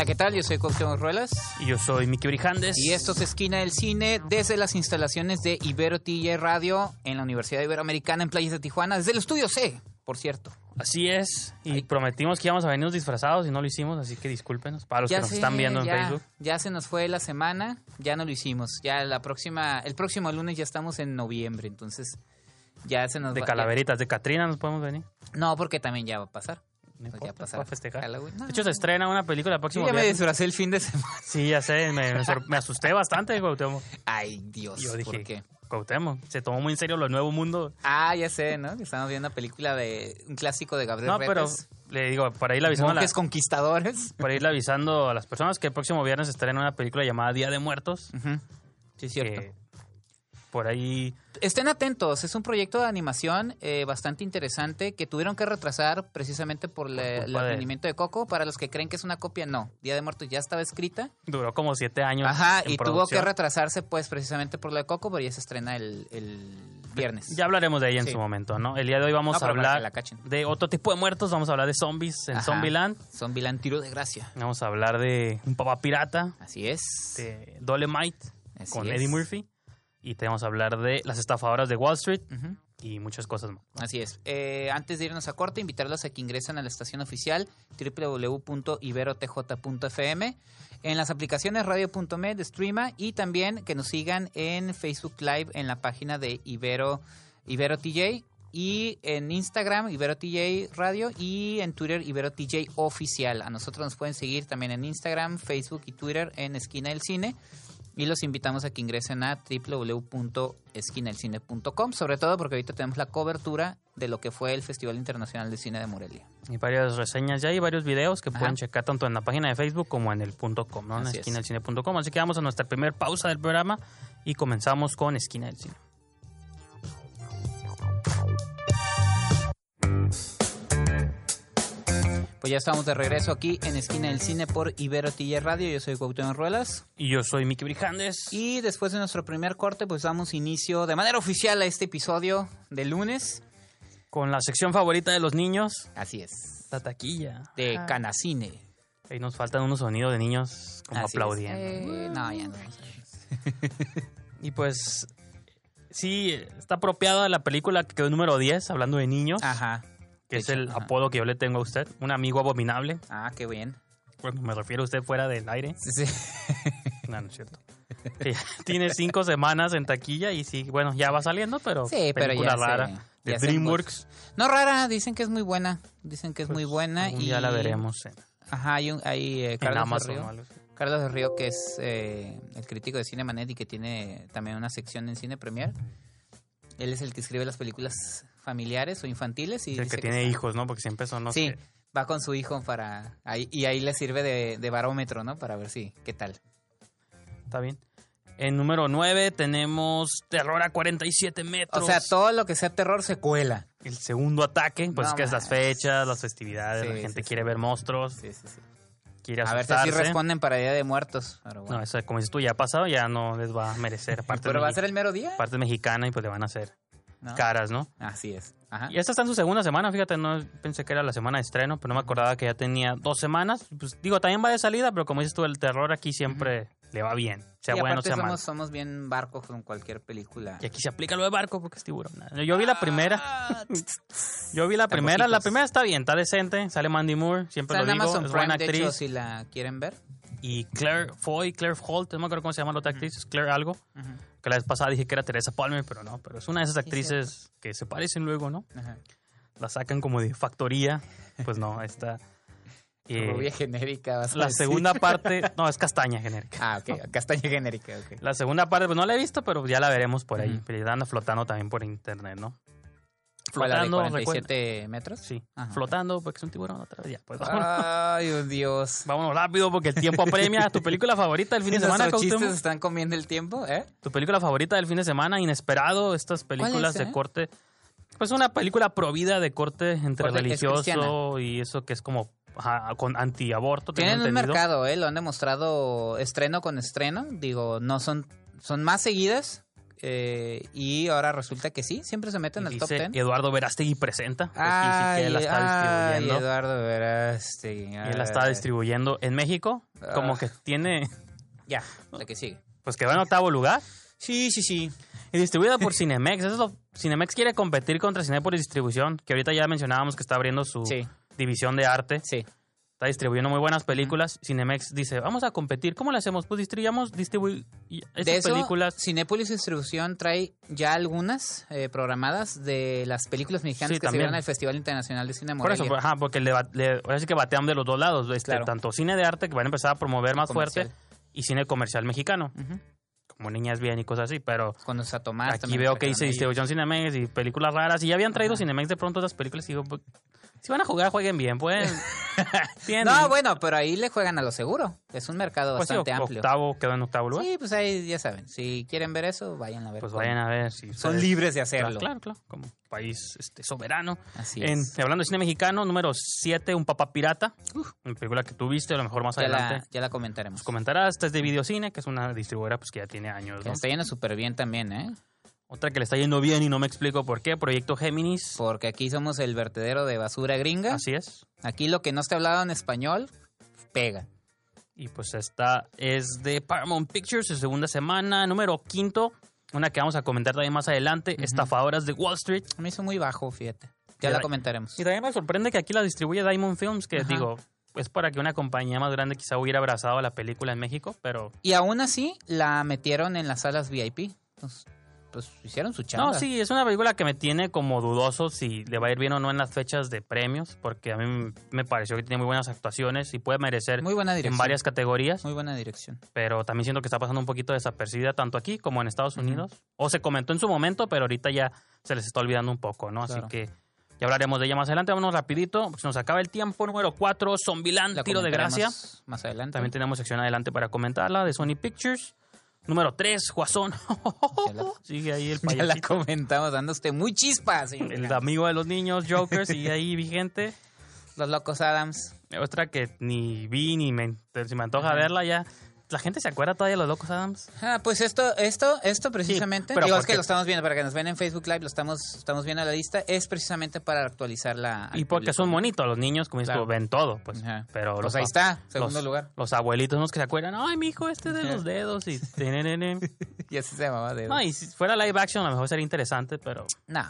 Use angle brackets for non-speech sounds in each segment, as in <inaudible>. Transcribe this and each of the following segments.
Hola, ¿qué tal? Yo soy Cuauhtémoc Ruelas Y yo soy Miki Brijandes. y esto es Esquina del Cine desde las instalaciones de Ibero TJ Radio en la Universidad Iberoamericana en Playas de Tijuana, desde el estudio C, por cierto. Así es. Y Ay. prometimos que íbamos a venirnos disfrazados y no lo hicimos, así que discúlpenos. Para los que nos están viendo en ya, Facebook. Ya se nos fue la semana, ya no lo hicimos. Ya la próxima, el próximo lunes ya estamos en noviembre, entonces ya se nos De va- calaveritas, de Catrina nos podemos venir. no, porque también ya va a pasar. No Pues ya importa, para festejar. Halloween. No, De hecho, se estrena una película el próximo ya me viernes. disfracé el fin de semana. <laughs> Sí, ya sé, me, me me asusté bastante, Cuauhtémoc. Ay, Dios, Yo dije, ¿por qué? Cuauhtémoc, se tomó muy en serio lo Nuevo Mundo. Ah, ya sé, ¿no? Que Estamos viendo una película de un clásico de Gabriel No, pero le digo, para ir avisando, a la- conquistadores. <laughs> para ir avisando a las personas que el próximo viernes estrena una película llamada Día de Muertos. Sí, cierto. que por ahí Estén atentos, es un proyecto de animación eh, bastante interesante que tuvieron que retrasar precisamente por la- el rendimiento de Coco. Para los que creen que es una copia, no. Día de Muertos ya estaba escrita. duró como siete años. Ajá, en y tuvo que retrasarse pues precisamente por lo de Coco, pero ya se estrena el, el viernes. Ya hablaremos de ella en Sí. su momento, ¿no? El día de hoy vamos No, a hablar la de otro tipo de muertos, vamos a hablar de zombies en Ajá. Zombieland, Zombieland Tiro de Gracia. vamos a hablar de un papá pirata, Así es. de Dolemite Así con es. Eddie Murphy y te vamos a hablar de las estafadoras de Wall Street y muchas cosas más. Así es. Eh, antes de irnos a corte, invitarlos a que ingresen a la estación oficial www.iberotj.fm, en las aplicaciones radio.med, Streama y también que nos sigan en Facebook Live en la página de Ibero, Ibero TJ y en Instagram Ibero TJ Radio y en Twitter Ibero TJ Oficial. A nosotros nos pueden seguir también en Instagram, Facebook y Twitter en Esquina del Cine. Y los invitamos a que ingresen a www.esquinaelcine.com, sobre todo porque ahorita tenemos la cobertura de lo que fue el Festival Internacional de Cine de Morelia. Y varias reseñas ya y varios videos que Ajá. pueden checar tanto en la página de Facebook como en el punto .com, ¿no? En. Así que vamos a nuestra primera pausa del programa y comenzamos con Esquina del Cine. Pues ya estamos de regreso aquí en Esquina del Cine por Ibero TJ Radio. Yo soy Cuauhtémoc Ruelas. Y yo soy Miki Brijandes. Y después de nuestro primer corte, pues damos inicio de manera oficial a este episodio de lunes. Con la sección favorita de los niños, Así es. la taquilla. De Canacine. Ahí nos faltan unos sonidos de niños como Así es. aplaudiendo. Eh, no, ya no. <laughs> Y pues, sí, está apropiada la película que quedó número 10, hablando de niños, Ajá. Que es el ajá. apodo que yo le tengo a usted, un amigo abominable. Ah, qué bien. Bueno, me refiero a usted fuera del aire. Sí, sí. <laughs> No, no es cierto. Ya <laughs> tiene cinco semanas en taquilla y sí, bueno, ya va saliendo, pero Sí, pero película ya rara de ya DreamWorks. No rara, dicen que es muy buena. Dicen que es Pues, muy buena. algún y día la veremos en, Ajá, hay, un, hay eh, Carlos, de Río. Carlos de Río, que es eh, el crítico de Cine Manet y que tiene también una sección en Cine Premier. Él es el que escribe las películas familiares o infantiles. Y Es el que tiene hijos, ¿no? Porque siempre son los sí, que- va con su hijo para... Ahí, y ahí le sirve de, de barómetro, ¿no? Para ver si, qué tal. Está bien. En número 9 tenemos Terror a 47 metros. O sea, todo lo que sea terror se cuela. El segundo ataque, pues No que es las fechas, las festividades, Sí, la gente sí, quiere sí. ver monstruos, Sí, sí, sí. quiere A ver si así responden para Día de Muertos. Pero, bueno. No, eso como dices tú, ya ha pasado, ya no les va a merecer. Aparte, <laughs> ¿Pero va a ser el mero día? parte mexicana y pues le van a hacer ¿No? caras, ¿no? Así es. Ajá. Y esta está en su segunda semana, fíjate, no pensé que era la semana de estreno, pero no me acordaba que ya tenía dos semanas. Pues digo, también va de salida, pero como dices tú, el terror aquí siempre le va bien, sea Y bueno, sea somos, somos bien barcos con cualquier película. Y aquí se aplica lo de barco porque es tiburón. Yo vi la primera, Ah, yo vi la primera, <laughs> la primera está bien, está decente, sale Mandy Moore, siempre lo digo, Amazon es Prime, buena de actriz. hecho, si la quieren ver. Y Claire Foy, Claire Holt, no me acuerdo cómo se llama la otra actriz, es Claire algo. Ujú, Que la vez pasada dije que era Teresa Palmer, pero no, pero es una de esas actrices que se parecen luego, ¿no? ajá. La sacan como de factoría, pues no, está... <laughs> eh, Rubia genérica. vas a la decir. segunda <laughs> parte, no, es castaña genérica. Ah, ok. Castaña genérica, ok. La segunda parte, pues no la he visto, pero ya la veremos por ahí. Pero ya anda flotando también por internet, ¿no? ¿Fue la de flotando. 47 metros? Sí, Ajá. flotando porque es un tiburón otra vez. Ya, pues vámonos. Ay, oh, Dios. <laughs> Vámonos rápido porque el tiempo apremia. ¿Tu película favorita del fin de semana, chistes están comiendo el tiempo, ¿eh? Tu película favorita del fin de semana, inesperado, estas películas es, eh? de corte. Pues una película provida de corte entre Corte- religioso y eso que es como ajá, con antiaborto. Tienen un mercado, ¿eh? Lo han demostrado estreno con estreno. Digo, no son, son más seguidas. Eh, y ahora resulta que sí, siempre se meten al top dice 10. Eduardo Verástegui presenta. sí, que él la está ay, distribuyendo. Eduardo Verástegui. Él la está distribuyendo en México. Como Ah. que tiene, Ya, la que sigue. pues que va en octavo lugar. Sí, sí, sí. Y distribuida por <laughs> Cinemex. Eso es lo, Cinemex quiere competir contra Cinepolis Distribución, que ahorita ya mencionábamos que está abriendo su Sí, división de arte. sí. Está distribuyendo muy buenas películas. Cinemex dice, vamos a competir. ¿Cómo le hacemos? Pues distribuyamos distribu y- De estas eso, películas. Cinépolis Distribución trae ya algunas eh, programadas de las películas mexicanas Sí, que se también. vieron en el Festival Internacional de Cine Por eso, Morelia. ajá, porque le, le- ahora sí que batean de los dos lados. Este, Claro. Tanto cine de arte, que van a empezar a promover más Comercial. fuerte, y cine comercial mexicano, como Niñas Bien y cosas así. Pero Cuando está Tomás. aquí veo que dice distribución Cinemex y películas raras. Y ya habían traído. Cinemex de pronto esas películas. Y digo, pues, si van a jugar, jueguen bien, pues. <laughs> No, bueno, pero ahí le juegan a lo seguro. Es un mercado Pues sí, bastante amplio. octavo, quedó en octavo lugar. Sí, pues ahí ya saben. Si quieren ver eso, vayan a ver. Pues cómo. vayan a ver si Son libres de hacerlo. Claro, claro, como país este, soberano. Así En, es. hablando de cine mexicano, número 7, Un Papá Pirata. una película que tú viste, a lo mejor más Ya adelante la, ya la comentaremos. comentarás. Esta es de Videocine, que es una distribuidora pues, que ya tiene años. Que ¿no? está yendo súper bien también, ¿eh? Otra que le está yendo bien y no me explico por qué, Proyecto Géminis. Porque aquí somos el vertedero de basura gringa. Así es. Aquí lo que no esté hablado en español, pega. Y pues esta es de Paramount Pictures, su segunda semana, número quinto. Una que vamos a comentar también más adelante, Estafadoras de Wall Street. Me hizo muy bajo, fíjate. Ya la comentaremos. Y también me sorprende que aquí la distribuye Diamond Films, que Ajá. digo, es para que una compañía más grande quizá hubiera abrazado la película en México, pero... Y aún así la metieron en las salas VIP. Pues hicieron su chamba. No, sí, es una película que me tiene como dudoso si le va a ir bien o no en las fechas de premios, porque a mí me pareció que tiene muy buenas actuaciones y puede merecer Muy buena dirección. en varias categorías, Muy buena dirección. pero también siento que está pasando un poquito desapercibida tanto aquí como en Estados Unidos. O se comentó en su momento, pero ahorita ya se les está olvidando un poco, ¿no? Claro. Así que ya hablaremos de ella más adelante. Vámonos rapidito, porque se nos acaba el tiempo. Número 4, Zombieland, La Tiro de Gracia. Más adelante. También tenemos sección adelante para comentarla de Sony Pictures. Número 3, Guasón. <laughs> Sigue ahí el Ya la payasito. comentamos, dando usted muy chispa. El amigo de los niños, Joker, sigue ahí vigente. Los locos Adams. Otra que ni vi ni me, si me antoja Ajá. verla ya. ¿La gente se acuerda todavía de los locos Adams? Ah, pues esto, esto, esto precisamente, pero digo, es que lo estamos viendo, para que nos ven en Facebook Live, lo estamos, estamos viendo la lista, es precisamente para actualizar la... Y porque son bonitos, los niños, como Claro. ven todo. Pues, Ajá. pero Pues los, ahí está, segundo los- lugar. Los abuelitos unos que se acuerdan, ay, mi hijo, este de los dedos. Y. <laughs> Y así se llamaba de... no, y si fuera live action, a lo mejor sería interesante, pero No,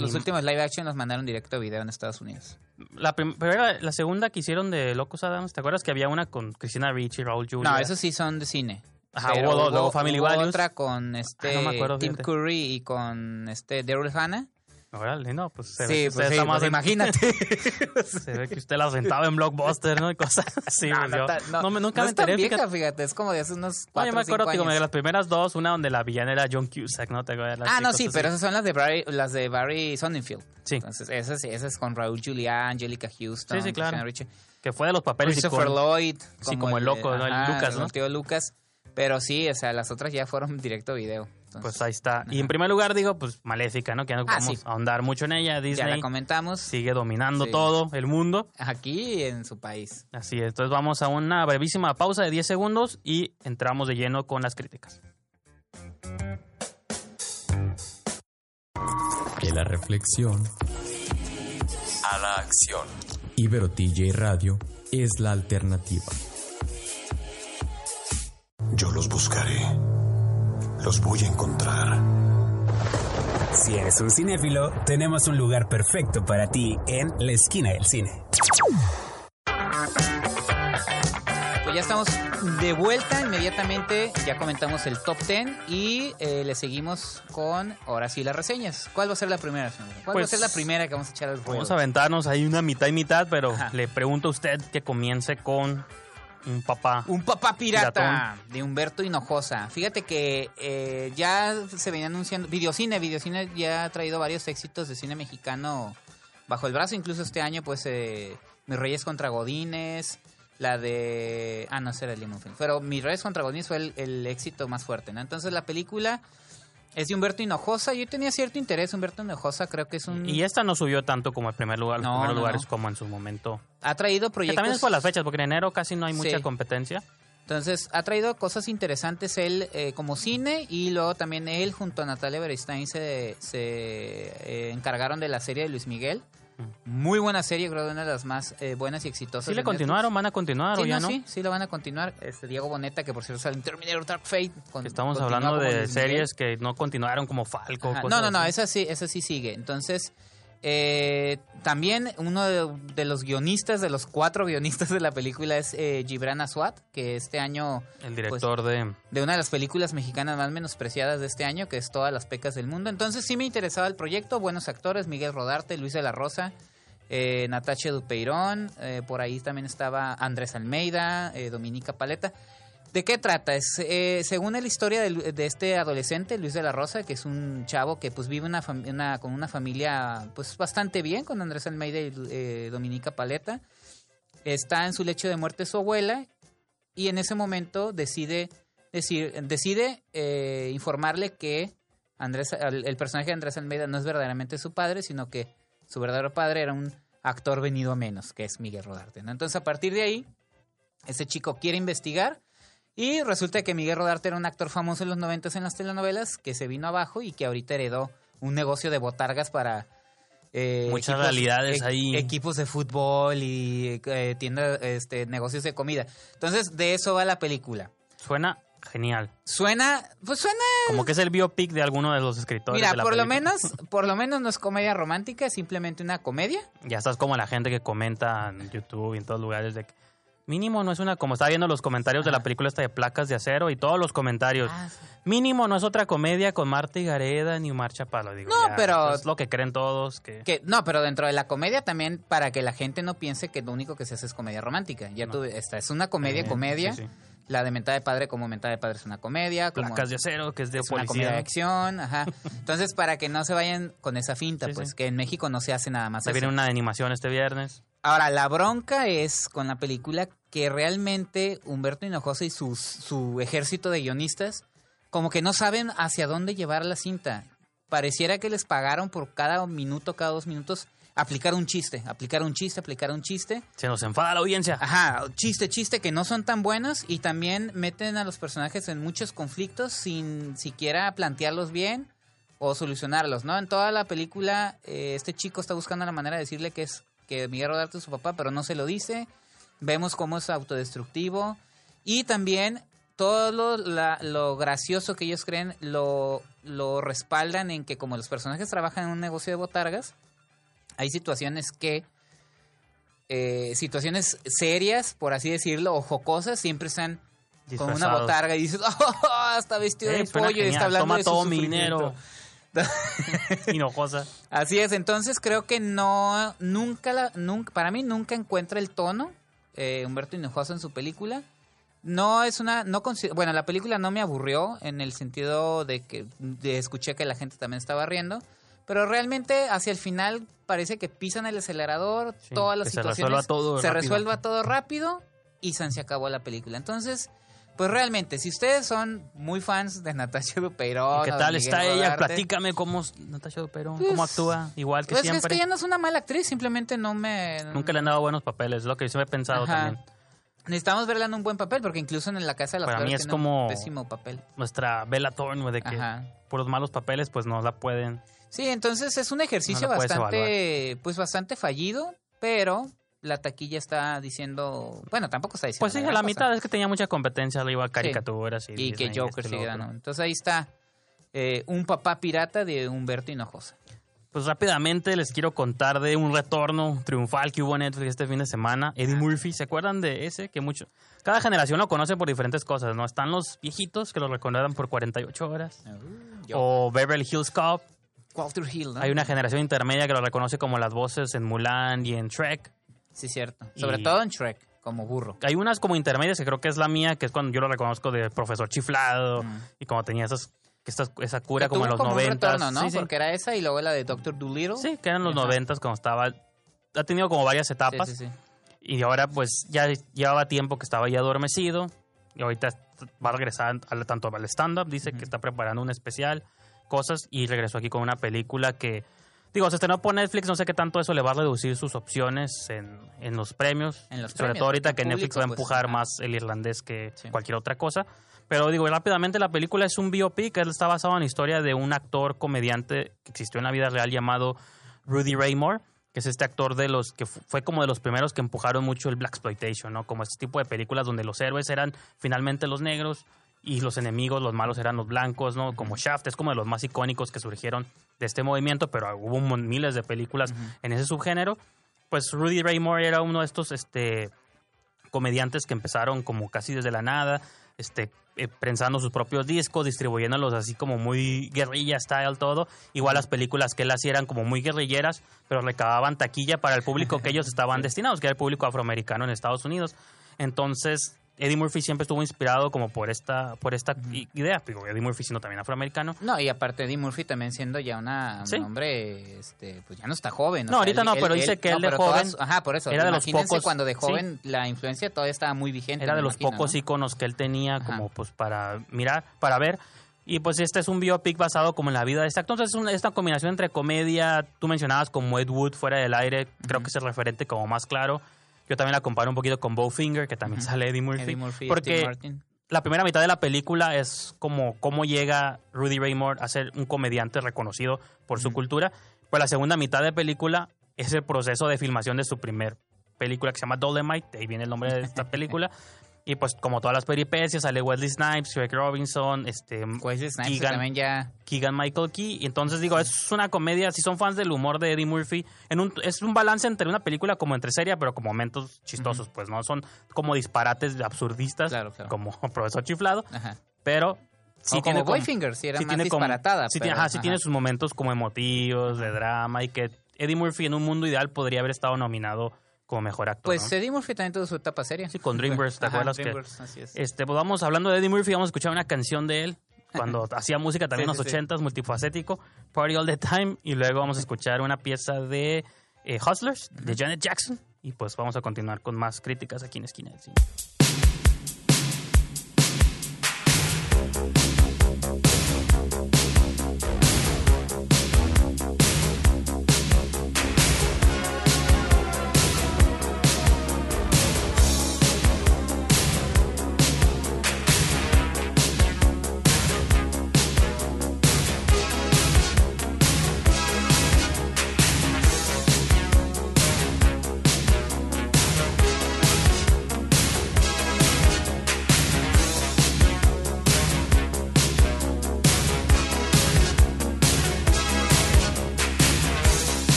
los últimos live action los mandaron directo a video en Estados Unidos. la prim- primera, la segunda que hicieron de Locos Adams, ¿te acuerdas que había una con Cristina Ricci y Raúl Julia? No, esos sí son de cine. Ajá, hubo dos, luego Family hubo Values. otra con este Ah, no me acuerdo, Tim fíjate. Curry y con este Daryl Hannah. Órale, no, pues se ve Sí, que pues, usted sí, está más pues en- imagínate. <laughs> Se ve que usted la sentaba en Blockbuster, ¿no? Y cosas así. no, pues, no, ta- no, no me- nunca me enteré. vieja, fíjate. fíjate. es como de hace unos No, cuatro yo me acuerdo que como de las primeras dos, una donde la villana era John Cusack, ¿no? ¿Te acuerdas? Ah, no, sí, así. pero esas son las de Barry, las de Barry Sonnenfeld. Sí. Entonces, esas, sí, esas con Raúl Juliá, Angelica Houston, Sí, sí, claro. Que fue de los papeles Christopher icónicos. Lloyd. Sí, como el loco, ¿no? El Lucas, ¿no? El tío Lucas. Pero sí, o sea, las otras ya fueron directo video. Entonces, Pues ahí está. Y en primer lugar digo, pues Maléfica, ¿no? Que ya no Ah, sí. a ahondar mucho en ella. ya Disney la comentamos sigue dominando Sí. todo el mundo. aquí en su país. Así es. Entonces vamos a una brevísima pausa de 10 segundos y entramos de lleno con las críticas. De la reflexión a la acción. Ibero TJ Radio es la alternativa. Yo los buscaré. Los voy a encontrar. Si eres un cinéfilo, tenemos un lugar perfecto para ti en la esquina del cine. Pues ya estamos de vuelta inmediatamente. Ya comentamos el top 10 y eh, le seguimos con ahora sí las reseñas. ¿Cuál va a ser la primera, señor? ¿Cuál va a Pues, ser la primera que vamos a echar al ruedo? Vamos a aventarnos ahí una mitad y mitad, pero Ajá. le pregunto a usted que comience con Un papá. Un papá pirata Piratón. de Humberto Hinojosa. Fíjate que eh, ya se venía anunciando. Videocine, Videocine ya ha traído varios éxitos de cine mexicano bajo el brazo. Incluso este año, pues, eh, Mis Reyes contra Godines. La de. Ah, no, ese era el Limón Film. Pero Mis Reyes contra Godines fue el, el éxito más fuerte, ¿no? Entonces la película es de Humberto Hinojosa. Yo tenía cierto interés. Humberto Hinojosa creo que es un. Y esta no subió tanto como el primer lugar, los No, primeros no, lugares no. como en su momento. Ha traído Que proyectos. también es por las fechas, porque en enero casi no hay mucha Sí. competencia. Entonces, ha traído cosas interesantes él eh, como cine y luego también él junto a Natalia Beristain se, se eh, encargaron de la serie de Luis Miguel. Muy buena serie, creo que una de las más eh, buenas y exitosas. ¿Sí le continuaron? ¿Van a continuar Sí, o ya no, no? sí, sí lo van a continuar. Este Diego Boneta, que por cierto sale en Terminator Dark Fate. con- estamos hablando de series que no continuaron como Falco. Cosas No, no, no, así. esa sí, esa sí sigue. Entonces, eh, también uno de, de los guionistas, de los cuatro guionistas de la película es eh, Gibran Aswad, que este año El director de... de una de las películas mexicanas más menospreciadas de este año, que es Todas las pecas del mundo. Entonces sí me interesaba el proyecto, buenos actores, Miguel Rodarte, Luis de la Rosa, eh, Natacha Dupeirón, eh, por ahí también estaba Andrés Almeida, eh, Dominica Paleta. ¿De qué trata? Es, eh, según la historia de, este adolescente, Luis de la Rosa, que es un chavo que pues vive una, con una familia pues bastante bien, con Andrés Almeida y eh, Dominica Paleta. Está en su lecho de muerte su abuela y en ese momento decide decir, decide eh, informarle que Andrés, el, personaje de Andrés Almeida no es verdaderamente su padre, sino que su verdadero padre era un actor venido a menos, que es Miguel Rodarte. Entonces, a partir de ahí, ese chico quiere investigar y resulta que Miguel Rodarte era un actor famoso en los 90 en las telenovelas, que se vino abajo y que ahorita heredó un negocio de botargas para... eh, Muchas realidades ahí. Equipos de fútbol y eh, tiendas, este, negocios de comida. Entonces, de eso va la película. Suena genial. Suena, pues suena Como que es el biopic de alguno de los escritores Mira, de la por lo película. menos, por lo menos no es comedia romántica, es simplemente una comedia. Ya estás como la gente que comenta en YouTube y en todos lugares de que mínimo no es una como estaba viendo los comentarios de la película esta de placas de acero y todos los comentarios Ah, mínimo no es otra comedia con Marta y Gareda ni Omar Chaparro digo No, ya, pero- es lo que creen todos que Que, no, pero dentro de la comedia también, para que la gente no piense que lo único que se hace es comedia romántica. Ya No. tú, esta es una comedia, Eh, comedia. sí, sí. La de Mentada de Padre como Mentada de Padre es una comedia. Como placas de acero que es de es una comedia policía de acción, ajá. Entonces, para que no se vayan con esa finta, pues que en México no se hace nada más se viene una de animación este viernes Ahora, la bronca es con la película que realmente Humberto Hinojosa y sus, su ejército de guionistas como que no saben hacia dónde llevar la cinta. Pareciera que les pagaron por cada minuto, cada dos minutos, aplicar un chiste, aplicar un chiste, aplicar un chiste. se nos enfada la audiencia Ajá, chiste, chiste que no son tan buenos y también meten a los personajes en muchos conflictos sin siquiera plantearlos bien o solucionarlos, ¿no? En toda la película eh, este chico está buscando la manera de decirle que es que Miguel Rodarte es su papá, pero no se lo dice. Vemos cómo es autodestructivo y también todo lo, la- lo gracioso que ellos creen lo, lo respaldan en que como los personajes trabajan en un negocio de botargas, hay situaciones que eh, situaciones serias, por así decirlo, o jocosas, siempre están con una botarga y dices, <laughs> ¡oh! Está vestido Eh, de pollo y está hablando Toma de su todo mi sufrimiento". dinero <laughs> hinojosa Así es, entonces creo que no, nunca, la, nunca para mí nunca encuentra el tono eh, Humberto Hinojosa en su película. No es una, no bueno, la película no me aburrió en el sentido de que de escuché que la gente también estaba riendo, pero realmente hacia el final parece que pisan el acelerador, Sí, todas las que se situaciones resuelva todo se rápido. resuelva todo rápido y san se acabó la película. Entonces, pues realmente, si ustedes son muy fans de Natasha Dupeirón, ¿Y ¿Qué tal está ella? Platícame cómo es Natasha Duperón, Pues, cómo actúa, igual que pues es que ella no es una mala actriz, simplemente no me... Nunca le han dado buenos papeles, es lo que yo me he pensado Ajá. también. Necesitamos verla en un buen papel, porque incluso en La Casa de las Para mí es tiene como- un pésimo papel. Nuestra Bella Thorne, de que Ajá. por los malos papeles, pues no la pueden. Sí, entonces es un ejercicio No bastante, pues bastante fallido, pero la taquilla está diciendo, bueno, tampoco está diciendo. Pues sí, la cosa. mitad es que tenía mucha competencia, le iba a caricaturas y, Y que Joker lo sí ganó. Entonces ahí está eh, un papá pirata de Humberto Hinojosa. Pues rápidamente les quiero contar de un retorno triunfal que hubo en Netflix este fin de semana. Eddie Murphy, ¿se acuerdan de ese? Que mucho... Cada generación lo conoce por diferentes cosas, ¿no? Están los viejitos que lo recuerdan por 48 horas. Yo. O Beverly Hills Cop. Walter Hill, ¿no? Hay una generación intermedia que lo reconoce como las voces en Mulan y en Shrek. Sí, cierto. Sobre Y- todo en Shrek. Como burro. Hay unas como intermedias que creo que es la mía, que es cuando yo lo reconozco de profesor chiflado Mm. y como tenía esas, que esa cura Que como en los noventas. ¿no? Sí, sí. Porque era esa y luego la de Doctor Dolittle. Sí, que eran los noventas cuando estaba... Ha tenido como varias etapas. sí, sí. Y ahora pues ya llevaba tiempo que estaba ya adormecido. Y ahorita va a regresar al- tanto al stand-up. Dice que está preparando un especial, cosas. Y regresó aquí con una película que... Digo, se estrenó por Netflix. No sé qué tanto eso le va a reducir sus opciones en, en los premios. En los Sobre premios, todo ahorita que Netflix va a pues, empujar más el irlandés que Sí. cualquier otra cosa. Pero digo, rápidamente la película es un biopic. Él está basado en la historia de un actor comediante que existió en la vida real llamado Rudy Raymore, que es este actor de los que fu- fue como de los primeros que empujaron mucho el black exploitation, ¿no? Como este tipo de películas donde los héroes eran finalmente los negros y los enemigos, los malos eran los blancos, ¿no? Como Shaft es como de los más icónicos que surgieron de este movimiento, pero hubo miles de películas en ese subgénero. Pues Rudy Raymore era uno de estos este comediantes que empezaron como casi desde la nada, este, eh, prensando sus propios discos, distribuyéndolos así como muy guerrilla style todo. Igual las películas que él hacía eran como muy guerrilleras, pero recababan taquilla para el público que <laughs> ellos estaban destinados, que era el público afroamericano en Estados Unidos. Entonces, Eddie Murphy siempre estuvo inspirado como por esta, por esta idea. Digo, Eddie Murphy siendo también afroamericano. No, y aparte Eddie Murphy también siendo ya una, Sí. un hombre, este, pues ya no está joven. No, sea, ahorita no, pero dice que él de pero joven todas- ajá, por eso. era de los pocos- cuando de sí. joven la influencia todavía estaba muy vigente. Era de los imagino, pocos ¿no? iconos que él tenía Ajá. como pues para mirar, para ver. Y pues este es un biopic basado como en la vida de este actor. Entonces es una, esta combinación entre comedia, tú mencionabas como Ed Wood fuera del aire, creo que es el referente como más claro. Yo también la comparo un poquito con Bowfinger, que también sale Eddie Murphy. Eddie Murphy porque la primera mitad de la película es como cómo llega Rudy Raymore a ser un comediante reconocido por su cultura. Pues la segunda mitad de película es el proceso de filmación de su primer película que se llama Dolemite, de ahí viene el nombre de esta <laughs> película. Y pues como todas las peripecias, sale Wesley Snipes, Craig Robinson, este, Wesley Snipes Keegan- también ya... Keegan Michael Key. Y entonces digo, es una comedia, si son fans del humor de Eddie Murphy, en un, es un balance entre una película como entre seria, pero con momentos chistosos, pues no son como disparates absurdistas, Claro, claro. como <laughs> Profesor Chiflado, Ajá. pero sí O tiene como Boyfinger, sí era más como- disparatada. sí, pero, tiene, ajá, sí ajá. tiene sus momentos como emotivos, de drama, y que Eddie Murphy en un mundo ideal podría haber estado nominado como mejor actor. Pues ¿no? Eddie Murphy también tuvo su etapa seria. Sí, con DreamWorks, ¿te Ajá, acuerdas que- así es. Este, pues vamos hablando de Eddie Murphy, vamos a escuchar una canción de él cuando <laughs> hacía música también en Sí, los sí, multifacético, Party All the Time, y luego vamos a escuchar una pieza de eh, Hustlers, de Janet Jackson, y pues vamos a continuar con más críticas aquí en Esquina del Cine.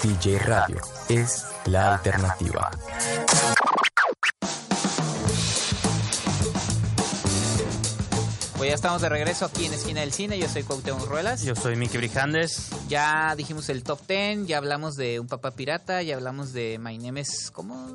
TJ Radio es la alternativa. Pues ya estamos de regreso aquí en Esquina del Cine. Yo soy Cuauhtémoc Ruelas. Yo soy Mickey Brijandes. Ya dijimos el top 10, ya hablamos de Un Papá Pirata, ya hablamos de My Name is... ¿Cómo?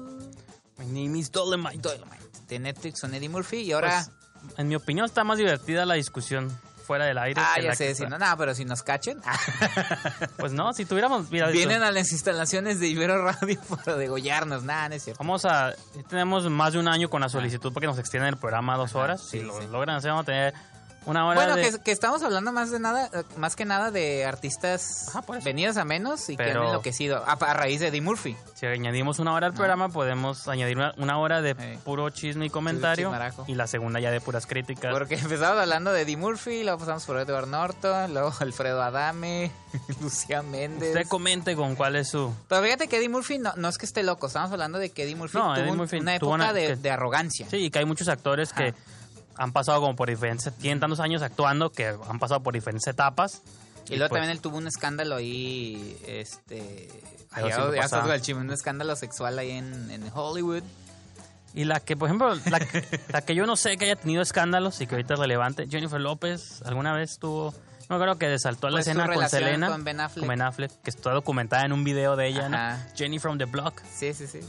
My name is Dolomite. Dolomite. De Netflix con Eddie Murphy. Y ahora... Pues, en mi opinión está más divertida la discusión fuera del aire. ah, que ya la sé, que si no, no, pero si nos cachen... <laughs> <laughs> Pues no, si tuviéramos... Mira, Vienen a las instalaciones de Ibero Radio <laughs> para degollarnos. Nada, no es cierto. Vamos a... Tenemos más de un año con la solicitud para que nos extiendan el programa a dos Ajá, horas. sí, si lo sí. logran hacer, vamos a tener una hora Bueno, de... que, que estamos hablando más de nada, eh, más que nada de artistas Ajá, venidos a menos y que Pero- han enloquecido a, a raíz de Eddie Murphy. Si añadimos una hora al programa, podemos añadir una, una hora de Eh. puro chisme y comentario. Y la segunda ya de puras críticas. Porque empezamos hablando de Eddie Murphy, luego pasamos por Edward Norton, luego <laughs> Alfredo Adame, <laughs> Lucía Méndez. Usted comente con cuál es su... Pero fíjate que Eddie Murphy no, no es que esté loco, estamos hablando de que Eddie Murphy No, tuvo Eddie Murphy una tuvo época una- de, que- de arrogancia. Sí, y que hay muchos actores que. Han pasado como por diferentes... Tienen tantos años actuando que han pasado por diferentes etapas. Y luego pues, también él tuvo un escándalo ahí, este... Algo Ya, estás el chisme, un escándalo sexual ahí en, en Hollywood. Y la que, por ejemplo, la, que- la que yo no sé que haya tenido escándalos y que ahorita es relevante, Jennifer López alguna vez tuvo... No creo que desaltó la Pues su escena con Selena. con Ben Affleck. con Ben Affleck, que está documentada en un video de ella, ¿no? Ajá. Jenny from the Block. Sí, sí, sí.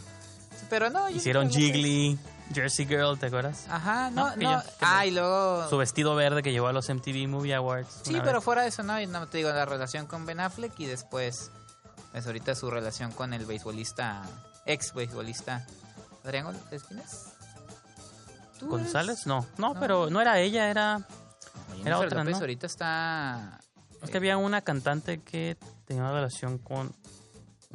Pero no... Hicieron creo que- Jiggly, Jersey Girl, ¿te acuerdas? Ajá, no, No, ah, y luego... Su vestido verde que llevó a los MTV Movie Awards. Sí, pero vez. fuera de eso, no, y no te digo, la relación con Ben Affleck y después, pues ahorita su relación con el beisbolista, ex beisbolista, Adrián Gol- ¿es quién es? ¿Tú ¿González? No. no, No. pero no era ella, era... Era otra, López ¿no? ahorita está... Es que había una cantante que tenía una relación con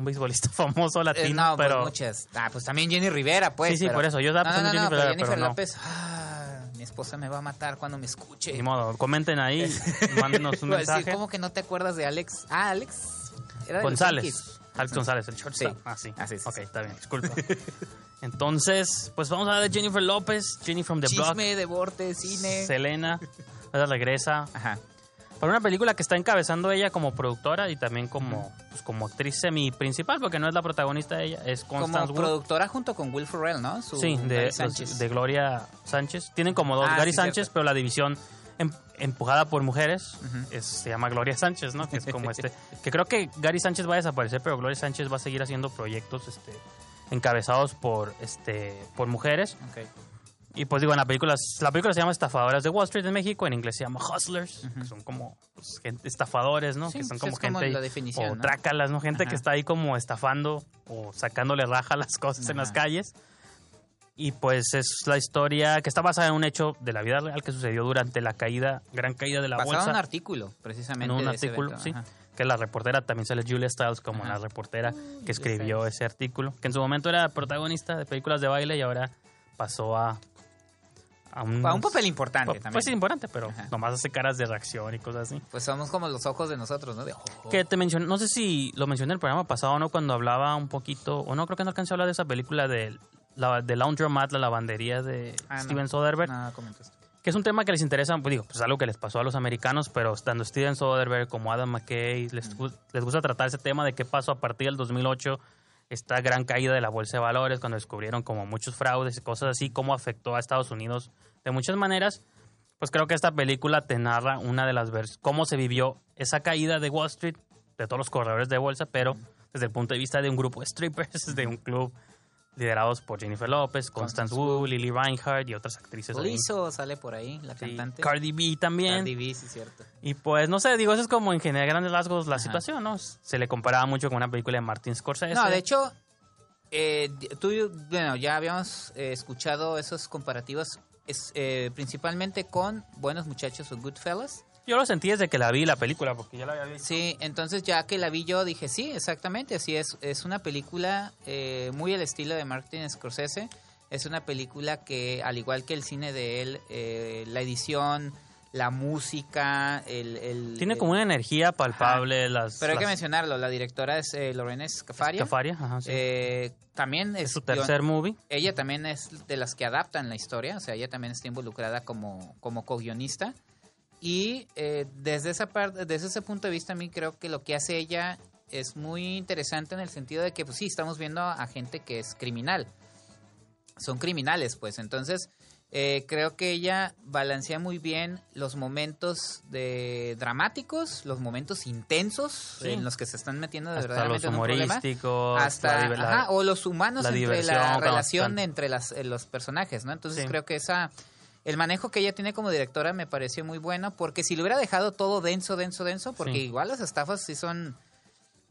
un beisbolista <laughs> famoso eh, latino, no, pues pero... muchas. Ah, pues también Jenny Rivera, pues. Sí, sí, pero- por eso, yo estaba no, no, pensando no, en pero Jennifer Jennifer pero. López, ah, mi esposa me va a matar cuando me escuche. Ni modo, comenten ahí, <laughs> mándenos un mensaje. ¿Cómo que no te acuerdas de Alex? Ah, Alex. Era González. Alex González, el shortstop. Sí. Ah, sí. Ah, sí, sí, ok, sí. está bien, disculpa. <laughs> Entonces, pues vamos a hablar de Jennifer López, Jenny from the Block, Chisme, deporte, cine. Selena, ella regresa. Ajá. Para una película que está encabezando ella como productora y también como, pues, como actriz semi-principal, porque no es la protagonista de ella, es Como Constance Wu. productora junto con Will Ferrell, ¿no? Su Sí, de, Gary los- Sánchez. de Gloria Sánchez. Tienen como dos, Ah, Gary sí, Sánchez, cierto. pero la división em- empujada por mujeres Ujú. es- se llama Gloria Sánchez, ¿no? Que es como este. <laughs> Que creo que Gary Sánchez va a desaparecer, pero Gloria Sánchez va a seguir haciendo proyectos este, encabezados por, este, por mujeres. Ok. Y pues digo, en la película, la película se llama Estafadoras de Wall Street en México, en inglés se llama Hustlers, que son como pues, gente- estafadores, ¿no? Sí, que son como es como gente la definición, o ¿no? trácalas, ¿no? Gente que Ajá. está ahí como estafando o sacándole raja a las cosas en las Ajá. calles. Y pues es la historia que está basada en un hecho de la vida real que sucedió durante la caída, gran caída de la Basado en un bolsa. artículo, precisamente. En un de ese artículo, evento. sí. Ajá. Que la reportera también sale Julia Stiles como Ajá. la reportera que escribió ese artículo. Que en su momento era protagonista de películas de baile y ahora pasó a a un, A un papel importante Pues, también. pues importante, pero Ajá. nomás hace caras de reacción y cosas así. Pues somos como los ojos de nosotros, ¿no? De, Que te mencioné, no sé si lo mencioné en el programa pasado o no, cuando hablaba un poquito, o no, creo que no alcancé a hablar de esa película de, la, de Laundromat, la lavandería de Ah, no. Steven Soderbergh, No, comentaste. que es un tema que les interesa, pues digo, pues algo que les pasó a los americanos, pero tanto Steven Soderbergh como Adam McKay les, les gusta tratar ese tema de qué pasó a partir del 2008, esta gran caída de la bolsa de valores, cuando descubrieron como muchos fraudes y cosas así, cómo afectó a Estados Unidos de muchas maneras. Pues creo que esta película te narra una de las vers cómo se vivió esa caída de Wall Street, de todos los corredores de bolsa, pero desde el punto de vista de un grupo de strippers, <laughs> de un club liderados por Jennifer López, Constance Wu, Lily Reinhardt y otras actrices. ahí. Lizzo sale por ahí, la Sí, cantante. Cardi B también. Cardi B, sí, cierto. Y pues, no sé, digo, eso es como en general grandes rasgos la situación, ¿no? Se le comparaba mucho con una película de Martin Scorsese. No, de hecho, eh, tú, bueno, ya habíamos eh, escuchado esos comparativos es, eh, principalmente con Buenos Muchachos o Goodfellas. Yo lo sentí desde que la vi la película, porque ya la había visto. Sí, entonces ya que la vi yo dije, sí, exactamente, así es. Es una película eh, muy al estilo de Martin Scorsese. Es una película que, al igual que el cine de él, eh, la edición, la música, el... el- Tiene el- como una energía palpable. Las, Pero hay que mencionarlo, la directora es eh, Lorena Scafaria. Scafaria, ajá, sí. Eh, también es, es su tercer movie. ella también es de las que adaptan la historia, o sea, ella también está involucrada como, como co-guionista. Y eh, desde esa parte, desde ese punto de vista, a mí creo que lo que hace ella es muy interesante en el sentido de que, pues sí, estamos viendo a gente que es criminal. Son criminales, pues. Entonces, eh, creo que ella balancea muy bien los momentos de dramáticos, los momentos intensos Sí. en los que se están metiendo de Hasta verdaderamente los humorísticos. hasta la ajá, o los humanos la entre la relación entre las, eh, los personajes, ¿no? Entonces Sí. creo que esa el manejo que ella tiene como directora me pareció muy bueno porque si lo hubiera dejado todo denso, denso, denso, porque Sí. igual las estafas sí son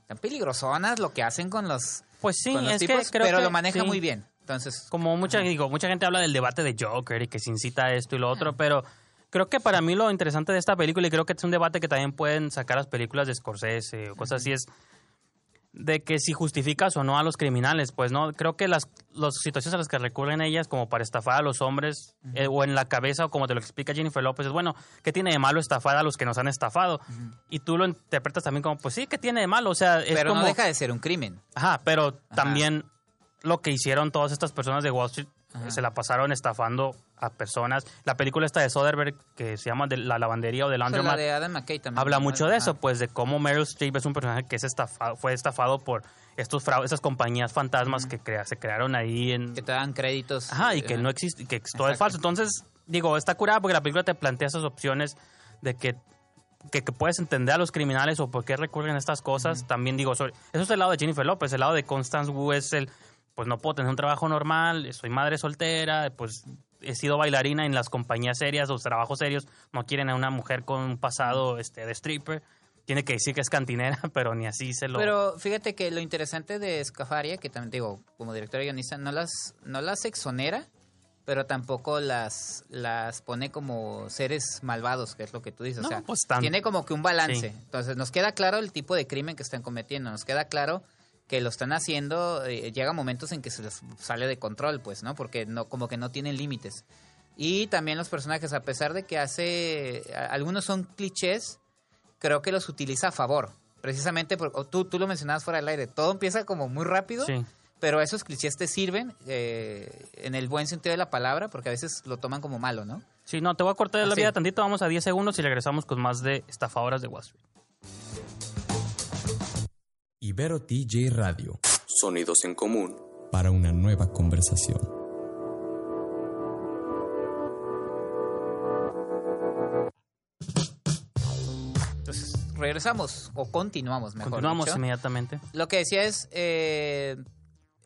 tan peligrosonas lo que hacen con los, Pues sí, con los es tipos, que creo pero que lo maneja sí. muy bien. Entonces, Como mucha, digo, mucha gente habla del debate de Joker y que se incita esto y lo otro, pero creo que para mí lo interesante de esta película, y creo que es un debate que también pueden sacar las películas de Scorsese o cosas así, es de que si justificas o no a los criminales, pues no, creo que las, las situaciones a las que recurren ellas como para estafar a los hombres eh, o en la cabeza o como te lo explica Jennifer López, es bueno, ¿qué tiene de malo estafar a los que nos han estafado? Y tú lo interpretas también como, pues sí, ¿qué tiene de malo? O sea, es pero como... no deja de ser un crimen. Ajá, pero también lo que hicieron todas estas personas de Wall Street Ajá. se la pasaron estafando a personas. La película esta de Soderbergh que se llama de La lavandería o de O sea, la Laundromat de Adam McKay también. habla mucho de eso, pues de cómo Meryl Streep es un personaje que es estafado, fue estafado por estos fraudes, esas compañías fantasmas que crea- se crearon ahí en que te dan créditos. Ajá, y que Ajá. no existe, que todo es falso. Entonces, digo, está curada porque la película te plantea esas opciones de que, que, que puedes entender a los criminales o por qué recurren a estas cosas. También digo, sobre- eso es el lado de Jennifer López, el lado de Constance Wu es el, pues no puedo tener un trabajo normal, soy madre soltera, pues he sido bailarina en las compañías serias, los trabajos serios, no quieren a una mujer con un pasado este, de stripper. Tiene que decir que es cantinera, <laughs> pero ni así se lo... Pero fíjate que lo interesante de Escafaria, que también digo, como directora y guionista, no las, no las exonera, pero tampoco las, las pone como seres malvados, que es lo que tú dices. No, o sea, pues tiene como que un balance. Sí. Entonces nos queda claro el tipo de crimen que están cometiendo, nos queda claro que lo están haciendo, eh, llega momentos en que se les sale de control, pues, ¿no? Porque no, como que no tienen límites. Y también los personajes, a pesar de que hace, a- algunos son clichés, creo que los utiliza a favor. Precisamente, por, o tú, tú lo mencionabas fuera del aire, todo empieza como muy rápido, Sí. pero esos clichés te sirven eh, en el buen sentido de la palabra, porque a veces lo toman como malo, ¿no? Sí, no, te voy a cortar la Así. vida tantito, vamos a 10 segundos y regresamos con más de estafadoras de Wall Street. Ibero TJ Radio, Sonidos en común. para una nueva conversación. Entonces, regresamos o continuamos, mejor Continuamos dicho. inmediatamente. Lo que decía es, eh,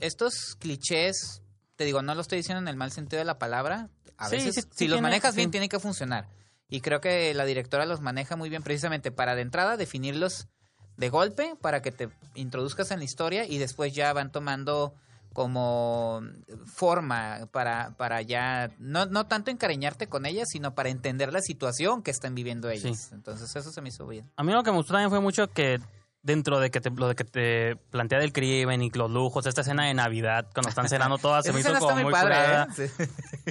estos clichés, te digo, no lo estoy diciendo en el mal sentido de la palabra, a Sí, veces sí, sí si los tiene- manejas bien sí. tienen que funcionar. Y creo que la directora los maneja muy bien precisamente para de entrada definirlos de golpe, para que te introduzcas en la historia y después ya van tomando como forma para, para ya, no, no tanto encariñarte con ellas, sino para entender la situación que están viviendo ellas. Entonces eso se me hizo bien. A mí lo que me gustó también fue mucho que dentro de que te, lo de que te plantea del crimen y los lujos, esta escena de Navidad, cuando están cenando todas, se <laughs> me hizo como muy padre, curada. ¿eh? Sí.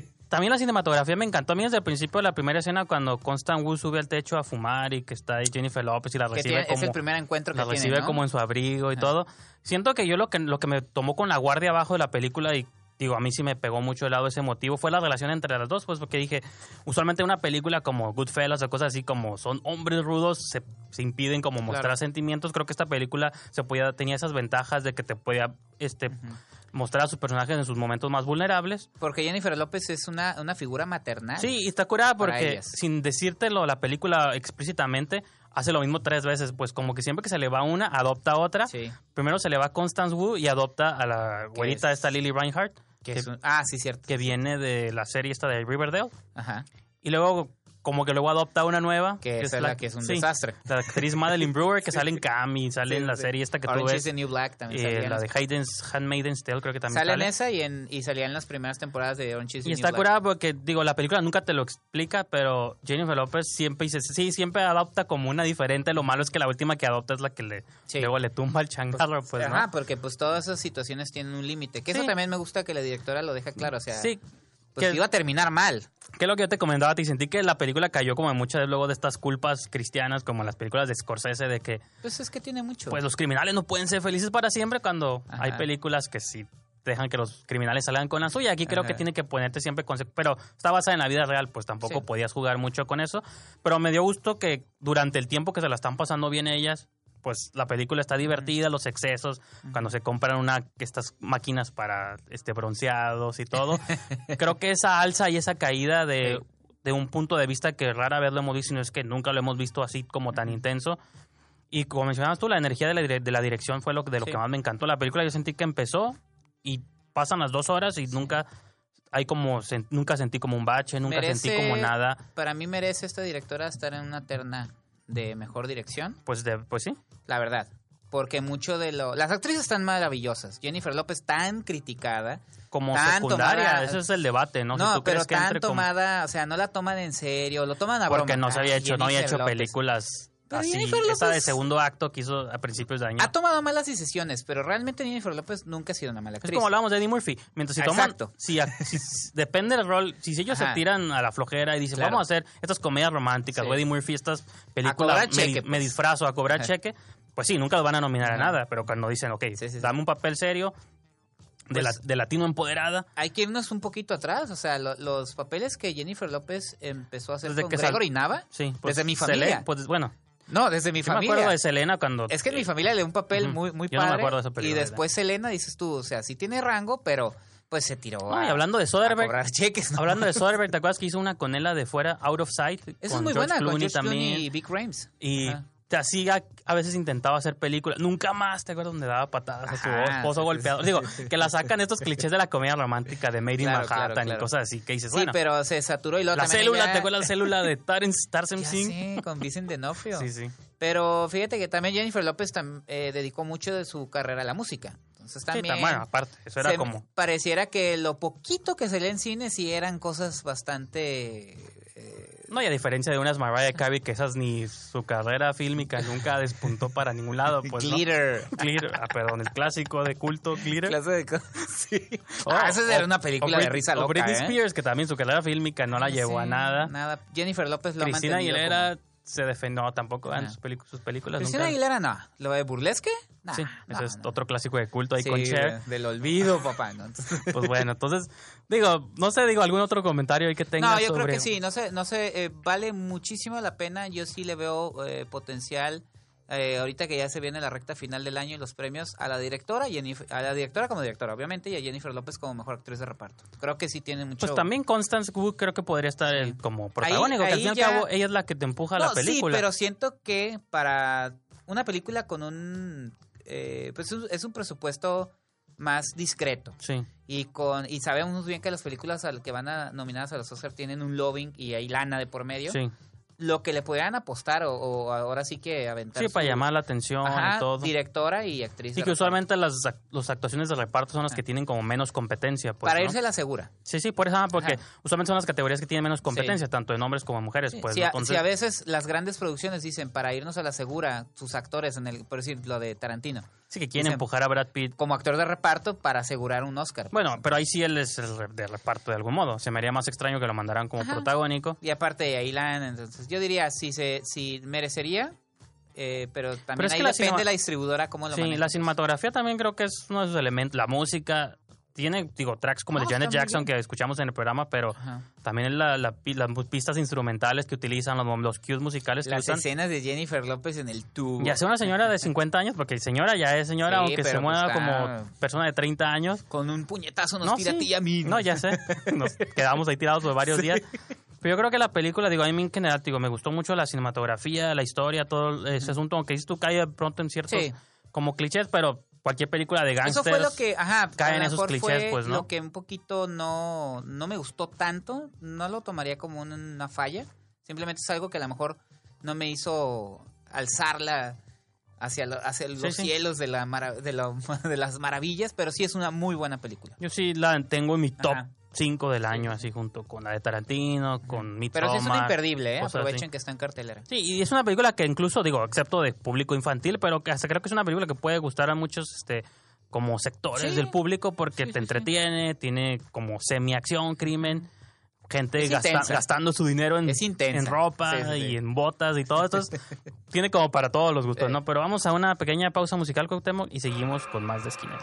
<laughs> también la cinematografía me encantó. A mí desde el principio de la primera escena, cuando Constant Wu sube al techo a fumar y que está ahí Jennifer López y la recibe tiene- como... es el primer encuentro que la tiene, recibe ¿no? como en su abrigo y todo. Siento que yo lo que, lo que me tomó con la guardia abajo de la película y digo, a mí sí me pegó mucho el lado ese motivo fue la relación entre las dos, pues porque dije, usualmente una película como Goodfellas o cosas así como son hombres rudos, se, se impiden como mostrar Claro. sentimientos. Creo que esta película se podía, tenía esas ventajas de que te podía este, mostrar a sus personajes en sus momentos más vulnerables. Porque Jennifer López es una, una figura maternal. Sí, y está curada porque sin decírtelo la película explícitamente hace lo mismo tres veces, pues como que siempre que se le va una, adopta a otra. Sí. Primero se le va a Constance Wu y adopta a la güerita es- esta Lily Reinhardt, Que que, es un- ah, sí, cierto. que viene de la serie esta de Riverdale. Ajá. Y luego como que luego adopta una nueva. Que es la que es un sí, desastre. La actriz Madeline Brewer que <laughs> sale en Cam y sale Sí, en la serie esta que tú Orange ves. is the New Black también eh, la de Hayden's, Handmaiden's Tale creo que también Sale en esa y, en, y salía en las primeras temporadas de Orange is the Y New está Black. curada porque, digo, la película nunca te lo explica, pero Jennifer López siempre dice, sí, siempre adopta como una diferente. Lo malo es que la última que adopta es la que le Sí. luego le tumba el changarro, pues, ¿no? Ajá, porque pues todas esas situaciones tienen un límite. Que eso también me gusta que la directora lo deja claro. O sea, Sí, pues que- iba a terminar mal. que es lo que yo te comentaba a ti. Sentí que la película cayó como en muchas luego de estas culpas cristianas, como en las películas de Scorsese, de que Pues es que tiene mucho. pues los criminales no pueden ser felices para siempre cuando Ajá. hay películas que sí dejan que los criminales salgan con la suya. Aquí creo Ajá. que tiene que ponerte siempre con... Pero está basada en la vida real, pues tampoco Sí. podías jugar mucho con eso. Pero me dio gusto que durante el tiempo que se la están pasando bien ellas, pues la película está divertida, los excesos, cuando se compran una estas máquinas para este bronceados y todo. <laughs> creo que esa alza y esa caída de, de un punto de vista que rara vez lo hemos visto, y no es que nunca lo hemos visto así como tan intenso. Y como mencionabas tú, la energía de la, de la dirección fue lo, de lo Sí. que más me encantó. La película yo sentí que empezó y pasan las dos horas y nunca hay como nunca sentí como un bache, nunca Merece- sentí como nada. Para mí merece esta directora estar en una terna de mejor dirección. Pues de, pues sí. La verdad. Porque mucho de lo... Las actrices están maravillosas. Jennifer López tan criticada. Como Tan secundaria, tomada- ese es el debate, ¿no? No, Si tú pero crees que tan entre como- tomada, o sea, no la toman en serio, lo toman a broma. porque no se había hecho, no había hecho López. películas así. Jennifer Esa de López- segundo acto que hizo a principios de año. Ha tomado malas decisiones, pero realmente Jennifer López nunca ha sido una mala Es actriz. como hablábamos de Eddie Murphy. Mientras si toman, Exacto. si, si- si- <laughs> depende del rol, si ellos Ajá. se tiran a la flojera y dicen, Claro. vamos a hacer estas comedias románticas, Sí. o Eddie Murphy, estas películas, me, pues. me disfrazo a cobrar Ajá. cheque, pues sí, nunca los van a nominar a nada, pero cuando dicen, ok, Sí, sí, sí. dame un papel serio, de, Pues- la- de latino empoderada, Hay que irnos un poquito atrás, o sea, lo- los papeles que Jennifer López empezó a hacer Desde con que sal- Gregory Nava, sí. pues, desde mi familia. pues bueno, no, desde mi yo me familia. acuerdo de Selena cuando... Es que en mi familia le dio un papel muy, muy Yo no me padre. acuerdo de esa y película, después Selena, dices tú, o sea, sí tiene rango, pero pues se tiró No, y hablando de Soderbergh, <laughs> cheques. ¿no? hablando de Soderbergh, ¿te acuerdas que hizo una con él de fuera, Out of Sight? Esa es con muy George buena, con Clooney George Clooney y Big Rames. Y Ajá. Te así a, a veces intentaba hacer películas. Nunca más, ¿te acuerdas donde daba patadas a su esposo golpeado? Digo, que la sacan estos clichés de la comedia romántica de Made in Claro, Manhattan claro, y cosas así que dices, Sí, bueno, pero se saturó y luego la también célula, ¿te acuerdas la célula de Tarzan, Tarzan Ya Singh? sé, con Vincent D'Onofrio. Sí, sí. Pero fíjate que también Jennifer López tam- eh, dedicó mucho de su carrera a la música. Entonces Sí, también... ta- bueno, aparte, eso era como... Pareciera que lo poquito que salía en cine sí eran cosas bastante... No, y a diferencia de unas Mariah Carey, que esas ni su carrera fílmica nunca despuntó para ningún lado, pues, ¿no? glitter. Glitter, ah, perdón, el clásico de culto, Glitter. Clase de. <laughs> Sí. Oh, ah, esa era o- una película o de risa o loca, Britney ¿eh? Spears, que también su carrera fílmica no la llevó a nada. Nada. Jennifer López lo Cristina Aguilera como- se defendió, tampoco en sus, sus películas. Cristina nunca- Aguilera no. ¿Lo de Burlesque? Nah, Sí, no, ese es no. otro clásico de culto ahí Sí, con Cher. de- del olvido, papá. ¿no? Entonces- <laughs> Pues bueno, <laughs> entonces, digo, no sé, digo, algún otro comentario ahí que tengas No, yo sobre... creo que sí, no sé, no sé, eh, vale muchísimo la pena, yo sí le veo eh, potencial, eh, ahorita que ya se viene la recta final del año y los premios, a la directora, Jennifer- a la directora como directora, obviamente, y a Jennifer López como mejor actriz de reparto. Creo que sí tiene mucho... Pues también Constance Wu creo que podría estar el- como protagónico, que al fin y al ya- cabo ella es la que te empuja a la película. Sí, pero siento que para una película con un... eh, pues es un- es un presupuesto más discreto. Sí. Y con y sabemos bien que las películas al que van a nominadas a los Oscar tienen un lobbying y hay lana de por medio. Sí. Lo que le pudieran apostar o, o ahora sí que aventar. Sí, para llamar la atención Ajá, y todo. directora y actriz. Sí, de que usualmente las, las actuaciones de reparto son las que tienen como menos competencia. Pues, Para ¿no? irse la segura. Sí, sí, por eso, ah, porque Ajá. usualmente son las categorías que tienen menos competencia, tanto en hombres como en mujeres. Pues, Entonces, si a veces las grandes producciones dicen para irnos a la segura, sus actores, en el, por decir lo de Tarantino, sí que quieren empujar a Brad Pitt. como actor de reparto para asegurar un Oscar. Bueno, pero ahí sí él es el de reparto de algún modo. Se me haría más extraño que lo mandaran como Ajá. protagónico. Y aparte de Ailan, entonces yo diría si se si merecería, eh, pero también ahí que la depende cinema- la distribuidora cómo lo Sí, maneja. la cinematografía también creo que es uno de sus elementos. La música tiene, digo, tracks como el de Janet está muy Jackson bien. que escuchamos en el programa, pero Ajá. también la- la pi- las pistas instrumentales que utilizan, los, los cues musicales que Las usan. escenas de Jennifer López en el tubo. Ya sea una señora de 50 años, porque señora ya es señora, Sí, aunque se mueva pues está- como persona de 30 años. Con un puñetazo nos No, tira a sí. ti y a mí. No, ya sé. <laughs> Nos quedamos ahí tirados por varios días. Pero yo creo que la película, digo, a mí en general, digo, me gustó mucho la cinematografía, la historia, todo ese asunto, aunque dices tú cae de pronto en ciertos Sí. como clichés, pero cualquier película de Eso gangsters. fue lo que, ajá, esos clichés, pues, ¿no? Lo que un poquito no, no me gustó tanto, no lo tomaría como un- una falla. Simplemente es algo que a lo mejor no me hizo alzarla hacia, lo- hacia los sí. cielos de, la mara- <laughs> de, las maravillas, pero sí es una muy buena película. Yo sí la tengo en mi top Ajá. 5 del año, así junto con la de Tarantino, con Pero sí es una Midsommar, imperdible, ¿eh? aprovechen así. que está en cartelera. Sí, y es una película que incluso, digo, excepto de público infantil, pero que hasta creo que es una película que puede gustar a muchos este como sectores Sí. del público porque Sí, te entretiene, tiene como semi-acción, crimen, gente gasta- gastando su dinero en, en ropa y en botas y todo. Entonces, <laughs> tiene como para todos los gustos. ¿no? Pero vamos a una pequeña pausa musical, Cuauhtémoc, y seguimos con más de Skinner.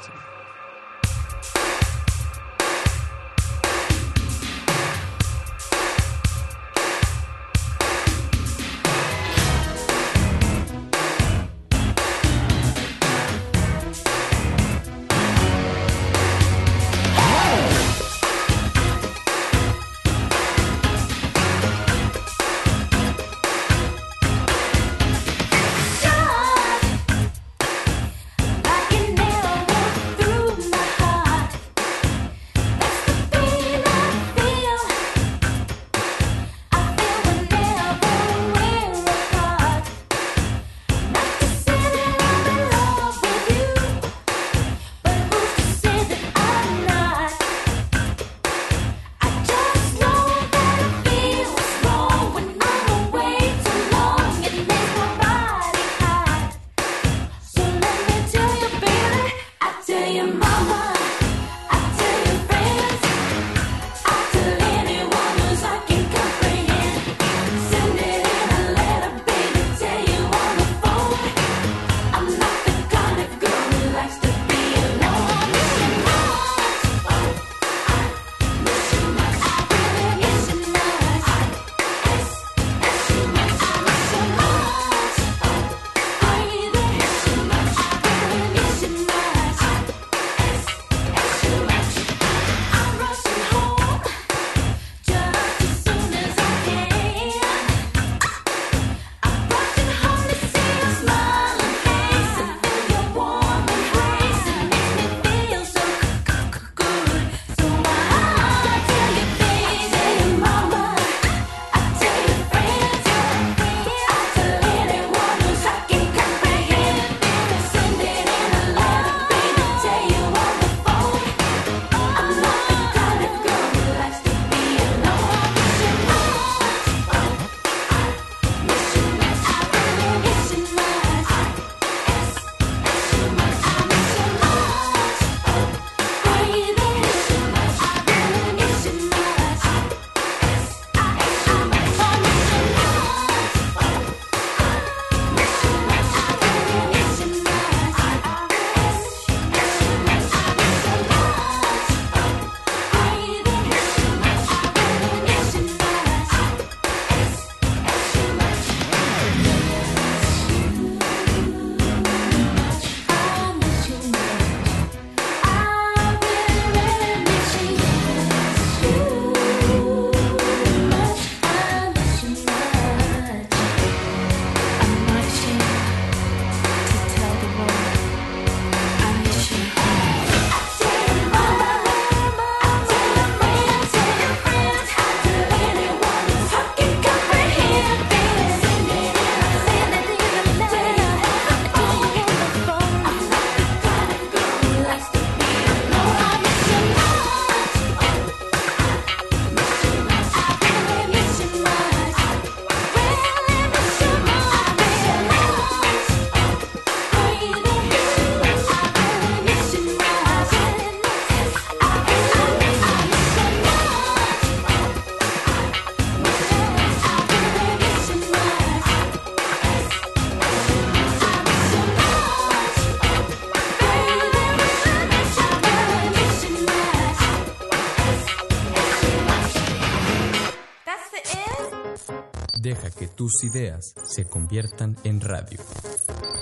Tus ideas se conviertan en radio.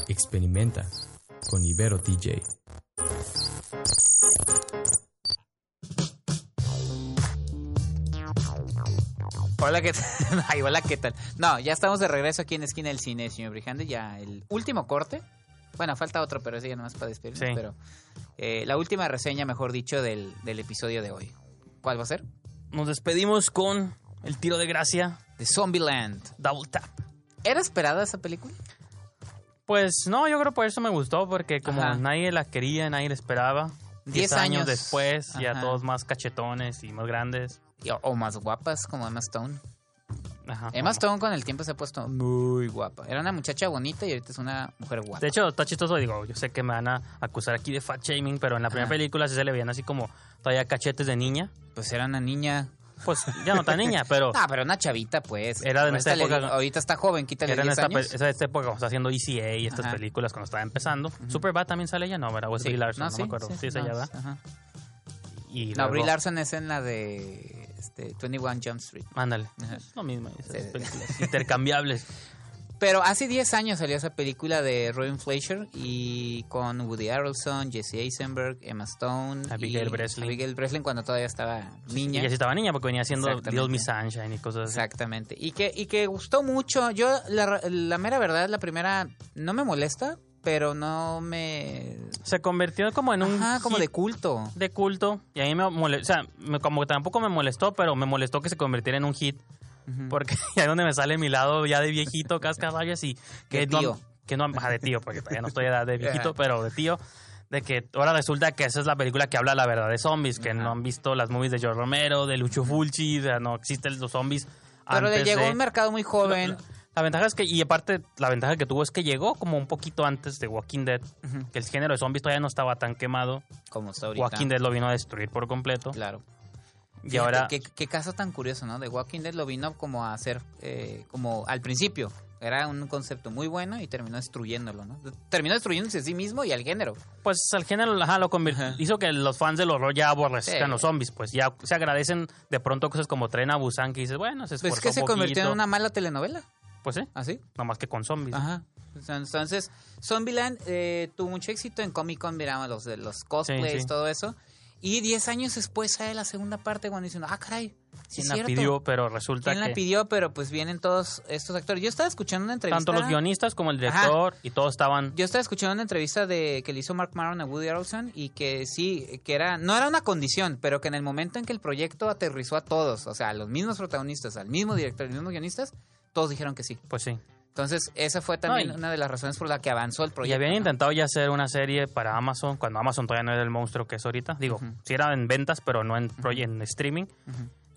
Experimenta con Ibero DJ. Hola, ¿qué tal? <laughs> Ay, hola, ¿qué tal? No, ya estamos de regreso aquí en esquina del cine, señor Brijande. Ya el último corte. Bueno, falta otro, pero ese ya nomás para despedirnos. Sí. Pero eh, la última reseña, mejor dicho, del, del episodio de hoy. ¿Cuál va a ser? Nos despedimos con el tiro de gracia, De Zombieland. Double Tap. ¿Era esperada esa película? Pues no, yo creo por eso me gustó, porque como Ajá. nadie la quería, nadie la esperaba. Diez Diez años años. después, ya todos más cachetones y más grandes. Y- O, o más guapas, como Emma Stone. Ajá. Emma Stone con el tiempo se ha puesto muy guapa. Era una muchacha bonita y ahorita es una mujer guapa. De hecho, está chistoso, digo, yo sé que me van a acusar aquí de fat shaming, pero en la primera Ajá. película sí se le veían así como todavía cachetes de niña. Pues era una niña. Pues ya no tan niña, pero <laughs> Ah, pero una chavita, pues. Era de esta época- ahorita está joven, quítale era en 10 esta, años. esa, esta época cuando está haciendo ECA y estas Ajá. películas cuando estaba empezando. Superbad también sale ella, ¿no? ¿verdad? Brie Larson, no, sí, me acuerdo. Sí, es ella, no, ajá. Y No, Brie Larson es en la de este, 21 Jump Street. Ándale. Es lo mismo, esas Sí. películas intercambiables. <laughs> Pero hace 10 años salió esa película de Robin Fleischer y con Woody Harrelson, Jesse Eisenberg, Emma Stone, Abigail Breslin. Abigail Breslin cuando todavía estaba niña. Y sí estaba niña porque venía haciendo. Little Miss Sunshine y cosas así. Exactamente. Y que, y que gustó mucho. Yo, la, la mera verdad, la primera no me molesta, pero no me... Se convirtió como en un Ajá, como de culto. de culto. Y a mí me molestó, o sea, me- como tampoco me molestó, pero me molestó que se convirtiera en un hit. Porque <laughs> ya es donde me sale mi lado ya de viejito, <laughs> cascaballas y que De no, tío. que no, ajá, de tío, porque todavía no estoy de edad de <laughs> viejito, Ajá. pero de tío, de que ahora resulta que esa es la película que habla la verdad de zombies, que no han visto las movies de George Romero, de Lucho Fulci, o sea, no existen los zombies. Pero le llegó a de- un mercado muy joven. La, la ventaja es que, y aparte, la ventaja que tuvo es que llegó como un poquito antes de Walking Dead, que el género de zombies todavía no estaba tan quemado. Como está ahorita. Walking Dead lo vino a destruir por completo. Claro. Y Fíjate, ahora, Qué, qué caso tan curioso, ¿no? De Walking Dead lo vino como a hacer, eh, como al principio. Era un concepto muy bueno y terminó destruyéndolo, ¿no? Terminó destruyéndose a sí mismo y al género. pues al género ajá, lo convirtió, Ajá. hizo que los fans del horror ya aborrezcan Sí. los zombies, pues ya se agradecen de pronto cosas como Tren a Busan, que dices, bueno, se Pues esforzó es que se convirtió en una mala telenovela, Pues sí, ¿así? nomás que con zombies. Ajá. Entonces, Zombieland eh, tuvo mucho éxito en Comic Con, miramos los de los cosplays, Sí, sí. todo eso. Y 10 años después sale la segunda parte cuando dicen, ah, caray, sí ¿Quién la pidió? Pero resulta ¿Quién la que pidió? Pero pues vienen todos estos actores. Yo estaba escuchando una entrevista. tanto los guionistas como el Ajá. director y todos estaban... Yo estaba escuchando una entrevista de que le hizo Mark Maron a Woody Harrelson y que sí, que era no era una condición, pero que en el momento en que el proyecto aterrizó a todos, o sea, a los mismos protagonistas, al mismo director, a los mismos guionistas, todos dijeron que sí. Pues sí. Entonces, esa fue también No, y- una de las razones por la que avanzó el Y proyecto. habían ¿no? intentado ya hacer una serie para Amazon, cuando Amazon todavía no era el monstruo que es ahorita. Digo, Ujú. sí era en ventas, pero no en, proye- en streaming.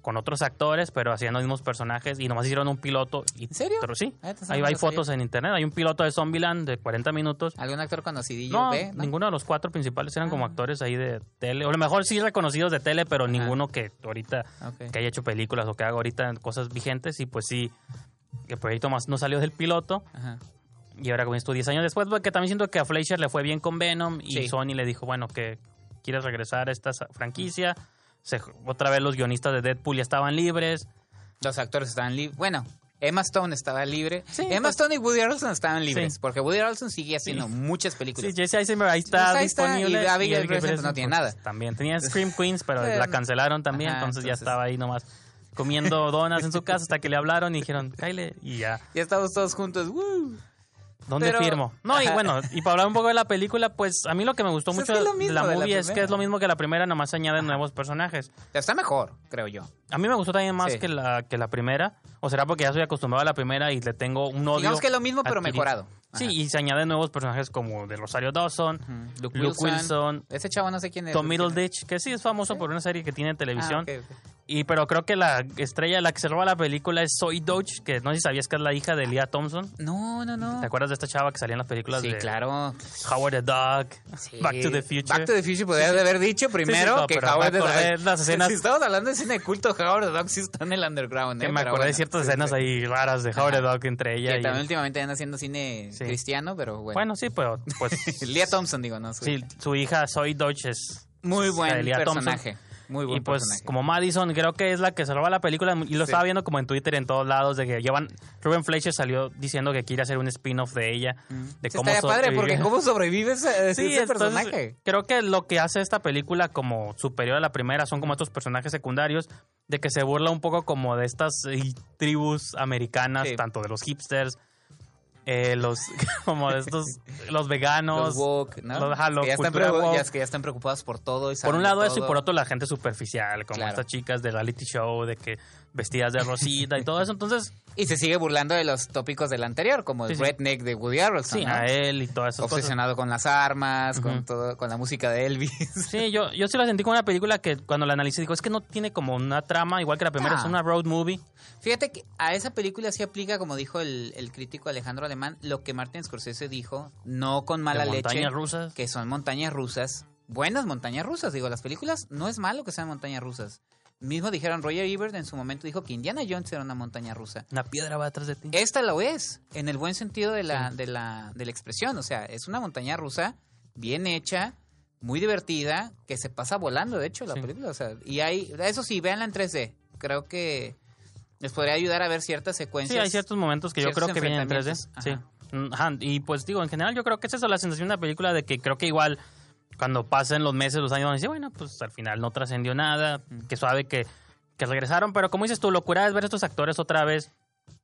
Con otros actores, pero hacían los mismos personajes. Y nomás hicieron un piloto. Y, ¿En serio? Pero sí. Ah, Ahí hay fotos en internet. Hay un piloto de Zombieland de 40 minutos. ¿Algún actor conocidillo? No? ¿no? ninguno de los cuatro principales eran como Ah. actores ahí de tele. O a lo mejor sí reconocidos de tele, pero ninguno que ahorita que haya hecho películas o que haga ahorita cosas vigentes. Y pues sí, el proyecto más no salió del piloto. Ajá. Y ahora con esto 10 años después, porque también siento que a Fleischer le fue bien con Venom y Sí. Sony le dijo, bueno, que quieres regresar a esta franquicia. Se- otra vez los guionistas de Deadpool ya estaban libres. Los actores estaban libres. Bueno, Emma Stone estaba libre. Sí, Emma pues- Stone y Woody Harrelson estaban libres. Sí. porque Woody Harrelson sigue haciendo muchas Sí, películas. Jesse Eisenberg ahí está Pues ahí está, disponible. y pues, no tiene nada. También tenía Scream Queens, pero la cancelaron también, Ajá, entonces, ya entonces- estaba ahí nomás comiendo donas en su casa hasta que le hablaron y dijeron, Kyle, y ya. Ya estamos todos juntos. ¡woo! ¿Dónde Pero- firmo? No, y bueno, y para hablar un poco de la película, pues a mí lo que me gustó mucho que es lo de la de la movie es que es lo mismo que la primera, nomás añaden nuevos personajes. Está mejor, creo yo. A mí me gustó también más Sí. que, la, que la primera, o será porque ya soy acostumbrado a la primera y le tengo un odio. Digamos que es lo mismo, pero adquirido. mejorado. Sí, Ajá. y se añaden nuevos personajes como de Rosario Dawson. Luke, Luke Wilson. Wilson, Ese chavo no sé quién es. Tom. Middleditch, que sí es famoso por una serie que tiene en televisión. Ah. Y pero creo que la estrella, la que se roba la película es Zoe Doge, que no sé si sabías que es la hija de Leah Thompson. No, no, no. ¿Te acuerdas de esta chava que salía en las películas Sí, de claro. Howard the Dog, Sí. Back to the Future? Back to the Future podrías haber dicho primero no, que me Howard the Dog. las <laughs> escenas- Si estamos hablando de cine de culto, Howard the Dog sí está en el underground. que ¿eh? me Pero acordé de ciertas escenas ahí raras de Howard the. Dog entre ella Que y... también últimamente andan haciendo cine Sí. cristiano, pero bueno. Bueno, sí, pero pues... <laughs> Leah Thompson, digo, no. su- sí, su hija Zoe Doge es... Muy buen Leah Thompson. personaje. Muy buen y pues personaje. como Madison creo que es la que se roba la película y lo Sí. estaba viendo como en Twitter en todos lados de que llevan Ruben Fleischer salió diciendo que quiere hacer un spin-off de ella de Sí, cómo estaría padre porque cómo sobrevive ese, <laughs> Sí, ese personaje. creo que lo que hace esta película como superior a la primera son como estos personajes secundarios de que se burla un poco como de estas eh, tribus americanas, tanto de los hipsters, eh, los <laughs> como estos los veganos. Los woke, ¿no? los- ajá, los que, ya están woke. ya- que ya están preocupados por todo. Y Por un lado eso y por otro la gente superficial, como Claro. estas chicas de reality show, de que vestidas de rosita y todo eso. Entonces, Y se sigue burlando de los tópicos del anterior, como el Sí, redneck de Woody Harrelson, sí, ¿no? a él y todas esas cosas. Obsesionado con las armas, con todo, con la música de Elvis. Sí, yo, yo sí la sentí como una película que cuando la analicé digo, es que no tiene como una trama, igual que la primera, No. es una road movie. Fíjate que a esa película sí aplica, como dijo el, el crítico Alejandro Alemán, lo que Martin Scorsese dijo, no con mala de leche, montañas rusas. que son montañas rusas, buenas montañas rusas. Digo, las películas no es malo que sean montañas rusas. Mismo dijeron, Roger Ebert en su momento dijo que Indiana Jones era una montaña rusa. Una piedra va atrás de ti. Esta lo es, en el buen sentido de la, de la, de la expresión. O sea, es una montaña rusa bien hecha, muy divertida, que se pasa volando, de hecho, la Sí. película. O sea, y hay, eso sí, véanla en 3D. Creo que les podría ayudar a ver ciertas Sí, secuencias. hay ciertos momentos que yo creo que vienen en 3D. enfrentamientos. Sí. Ajá. Mm. Y pues digo, en general yo creo que es eso, la sensación de una película de que creo que igual cuando pasen los meses, los años, van a decir, bueno, pues al final no trascendió nada, que suave que, que regresaron, pero como dices tú, locura es ver estos actores otra vez.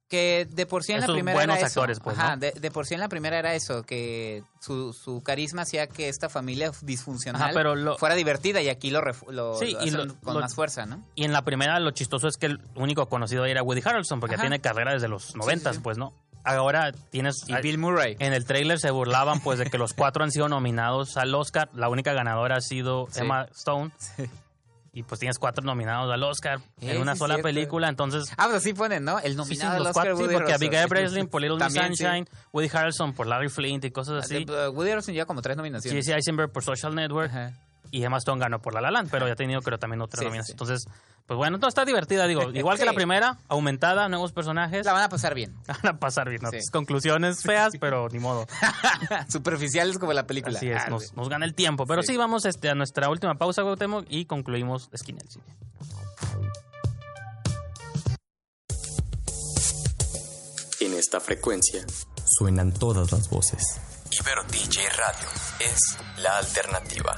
Que de por sí en la primera buenos era eso. actores, pues, Ajá, ¿no? de, de por sí en la primera era eso, que su, su carisma hacía que esta familia disfuncional Ajá, pero lo- fuera divertida y aquí lo, lo, Sí, lo y con más fuerza, ¿no? Y en la primera lo chistoso es que el único conocido era Woody Harrelson, porque Ajá. tiene carrera desde los noventas, sí. pues, ¿no? Ahora tienes... Y Bill Murray. En el tráiler se burlaban pues de que los cuatro han sido nominados al Oscar. La única ganadora ha sido Sí. Emma Stone. Y pues tienes cuatro nominados al Oscar en una sí, sola cierto. película. Entonces, Ah, pues así ponen, ¿no? El sí, sí, nominado al los Oscar cuatro, sí, Woody porque. Abigail Breslin por Little Miss sí. Sunshine, Woody Harrelson por Larry Flint y cosas así. Uh, Woody Harrelson lleva como tres nominaciones. Jesse Eisenberg por Social Network Ajá. Y Emma Stone ganó por La La Land, pero ya ha tenido creo también otras Sí, sí, nominaciones. sí. Entonces, pues bueno, todo está divertida, digo, <laughs> igual que la primera, aumentada, nuevos personajes. La van a pasar bien. Van a pasar bien, ¿no? Sí. conclusiones feas, pero ni modo. <laughs> Superficiales como la película. Así es, Ah, nos, gana el tiempo. Pero sí, Sí. vamos este, a nuestra última pausa, Gautemo, y concluimos Esquina del Cine. En esta frecuencia suenan todas las voces. Ibero DJ Radio es la alternativa.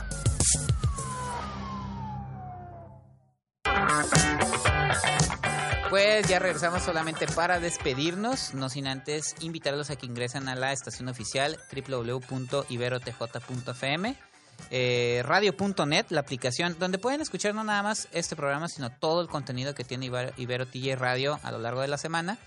Pues ya regresamos solamente para despedirnos, no sin antes invitarlos a que ingresen a la estación oficial www.iberotj.fm, eh, radio.net, la aplicación donde pueden escuchar no nada más este programa, sino todo el contenido que tiene Ibero, Ibero TJ Radio a lo largo de la semana.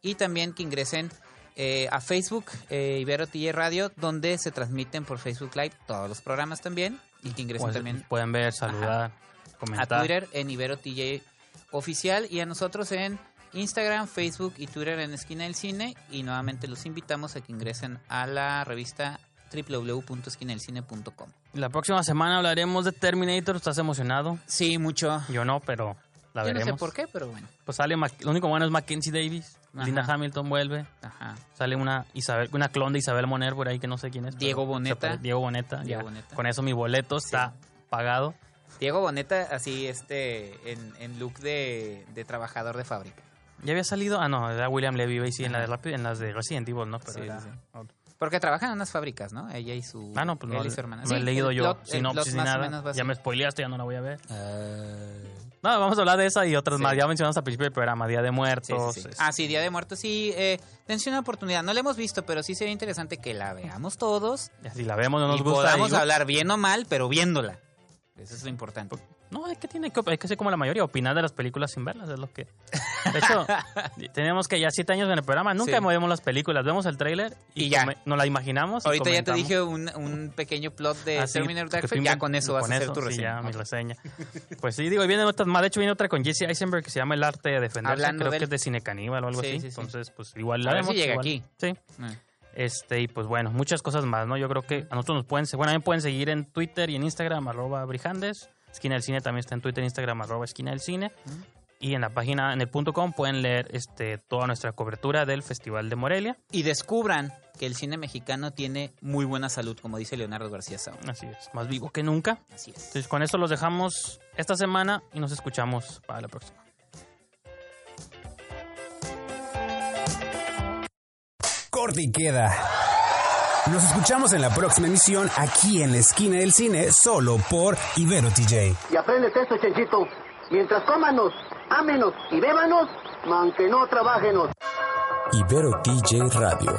Y también que ingresen eh, a Facebook, eh, Ibero TJ Radio, donde se transmiten por Facebook Live todos los programas también. Y que ingresen Pues, también pueden ver, saludar, a comentar. Twitter en Ibero TJ Oficial y a nosotros en Instagram, Facebook y Twitter en Esquina del Cine. Y nuevamente los invitamos a que ingresen a la revista www.esquinadelcine.com. La próxima semana hablaremos de Terminator. ¿Estás emocionado? Sí, mucho. Yo no, pero la Yo no sé por qué, pero bueno. Pues sale, Mac- lo único bueno es Mackenzie Davis. Ajá. Linda Hamilton vuelve. Ajá. Sale una Isabel, una clon de Isabel Moner por ahí que no sé quién es. Diego Boneta. pare- Diego Boneta. Diego ya. Boneta. Con eso mi boleto está pagado. Diego Boneta, así, este, en, en look de, de trabajador de fábrica. Ya había salido, ah no, era William Levy, sí, en, la de en las de Resident Evil, ¿no? Pero Sí, era sí. Porque trabajan en unas fábricas, ¿no? Ella y su. Ah, no, pues no, él y su hermana. no Sí, he leído yo plot- sinopsis plot ni nada. Ya me spoileaste, ya no la voy a ver. Ah. No, vamos a hablar de esa y otras Sí. más. Ya mencionamos al principio del programa, Día de Muertos. sí, sí. es- Ah, sí, Día de Muertos, sí. Eh, dense una oportunidad. No la hemos visto, pero sí sería interesante que la veamos todos. Si la vemos, no nos y gusta. podamos digo, hablar bien o mal, pero viéndola. Eso es lo importante. No, es que tiene que, hay que ser como la mayoría, opinar de las películas sin verlas, es lo que... De hecho, <laughs> tenemos que ya siete años en el programa, nunca Sí. vemos las películas, vemos el tráiler y, Y ya. nos la imaginamos y Ahorita ya te dije un, un pequeño plot de Ah, Terminator Dark Fate, Ya con eso vas con a hacer eso, tu sí, reseña. mi reseña. <laughs> Pues sí, digo, viene otra, más de hecho viene otra con Jesse Eisenberg que se llama El arte de defenderse, Hablando creo del- que es de Cine Caníbal o algo Sí, así. sí, sí. Entonces, pues igual la A ver vemos. si llega igual- aquí. Sí. Eh. Este, y pues bueno, muchas cosas más, ¿no? Yo creo que a nosotros nos pueden, bueno, también pueden seguir en Twitter y en Instagram, arroba Brijandes. Esquina del Cine también está en Twitter e Instagram, arroba Esquina del Cine. Y en la página, en el punto com, pueden leer este, toda nuestra cobertura del Festival de Morelia. Y descubran que el cine mexicano tiene muy buena salud, como dice Leonardo García Sao. Así es, más vivo que nunca. Así es. Entonces, con eso los dejamos esta semana y nos escuchamos para la próxima. Corte y queda. Nos escuchamos en la próxima emisión aquí en la esquina del cine, solo por Ibero TJ. Y aprendes esto, Chenchito. Mientras cómanos, ámenos y bébanos, aunque no trabajenos. Ibero TJ Radio.